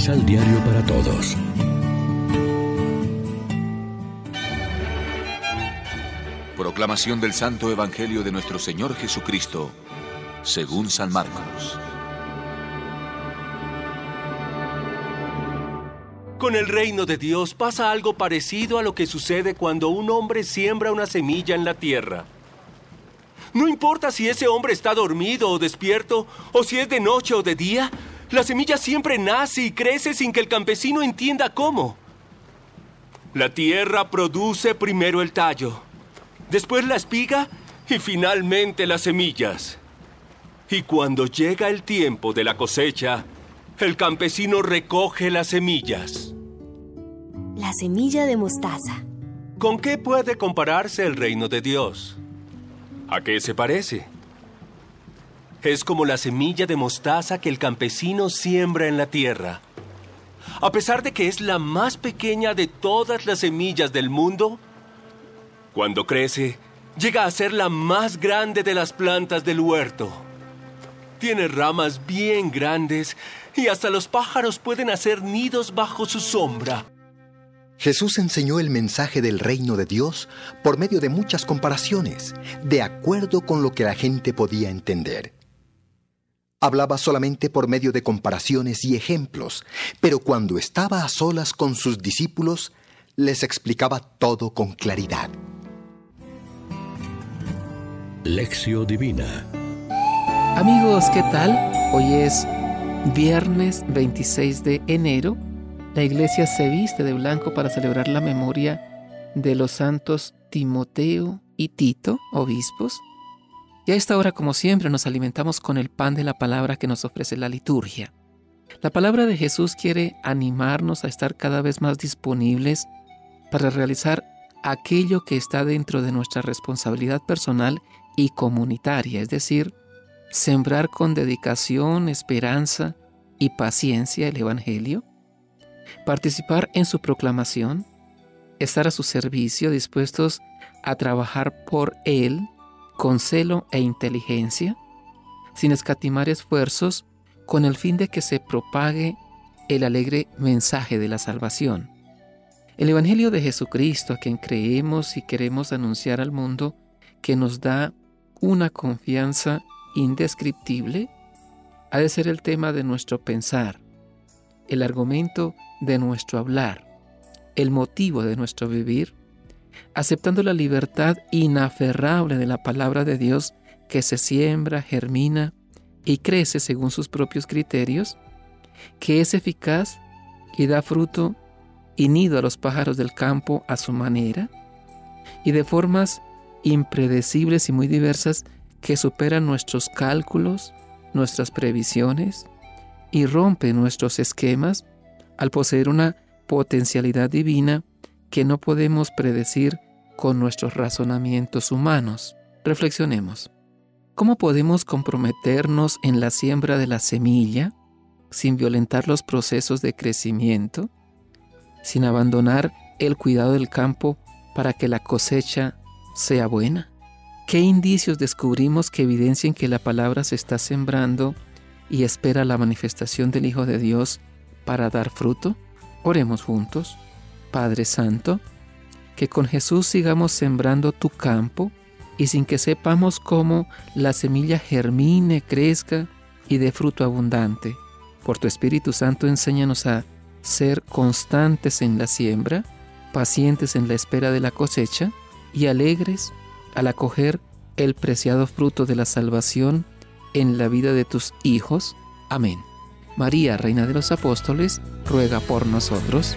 Misal Diario para Todos. Proclamación del Santo Evangelio de nuestro Señor Jesucristo, según San Marcos. Con el reino de Dios pasa algo parecido a lo que sucede cuando un hombre siembra una semilla en la tierra. No importa si ese hombre está dormido o despierto, o si es de noche o de día, la semilla siempre nace y crece sin que el campesino entienda cómo. La tierra produce primero el tallo, después la espiga y finalmente las semillas. Y cuando llega el tiempo de la cosecha, el campesino recoge las semillas. La semilla de mostaza. ¿Con qué puede compararse el reino de Dios? ¿A qué se parece? Es como la semilla de mostaza que el campesino siembra en la tierra. A pesar de que es la más pequeña de todas las semillas del mundo, cuando crece, llega a ser la más grande de las plantas del huerto. Tiene ramas bien grandes y hasta los pájaros pueden hacer nidos bajo su sombra. Jesús enseñó el mensaje del reino de Dios por medio de muchas comparaciones, de acuerdo con lo que la gente podía entender. Hablaba solamente por medio de comparaciones y ejemplos, pero cuando estaba a solas con sus discípulos, les explicaba todo con claridad. Lección Divina Amigos, ¿qué tal? Hoy es viernes 26 de enero la iglesia se viste de blanco para celebrar la memoria de los santos Timoteo y Tito, obispos. Y a esta hora, como siempre, nos alimentamos con el pan de la palabra que nos ofrece la liturgia. La palabra de Jesús quiere animarnos a estar cada vez más disponibles para realizar aquello que está dentro de nuestra responsabilidad personal y comunitaria, es decir, sembrar con dedicación, esperanza y paciencia el Evangelio, participar en su proclamación, estar a su servicio, dispuestos a trabajar por Él con celo e inteligencia, sin escatimar esfuerzos, con el fin de que se propague el alegre mensaje de la salvación. El Evangelio de Jesucristo, a quien creemos y queremos anunciar al mundo, que nos da una confianza indescriptible, ha de ser el tema de nuestro pensar, el argumento de nuestro hablar, el motivo de nuestro vivir, aceptando la libertad inaferrable de la palabra de Dios que se siembra, germina y crece según sus propios criterios, que es eficaz y da fruto y nido a los pájaros del campo a su manera, y de formas impredecibles y muy diversas que superan nuestros cálculos, nuestras previsiones, y rompe nuestros esquemas al poseer una potencialidad divina que no podemos predecir con nuestros razonamientos humanos. Reflexionemos. ¿Cómo podemos comprometernos en la siembra de la semilla sin violentar los procesos de crecimiento, sin abandonar el cuidado del campo para que la cosecha sea buena? ¿Qué indicios descubrimos que evidencien que la palabra se está sembrando y espera la manifestación del Hijo de Dios para dar fruto? Oremos juntos. Padre Santo, que con Jesús sigamos sembrando tu campo y sin que sepamos cómo la semilla germine, crezca y dé fruto abundante. Por tu Espíritu Santo enséñanos a ser constantes en la siembra, pacientes en la espera de la cosecha y alegres al acoger el preciado fruto de la salvación en la vida de tus hijos. Amén. María, Reina de los Apóstoles, ruega por nosotros.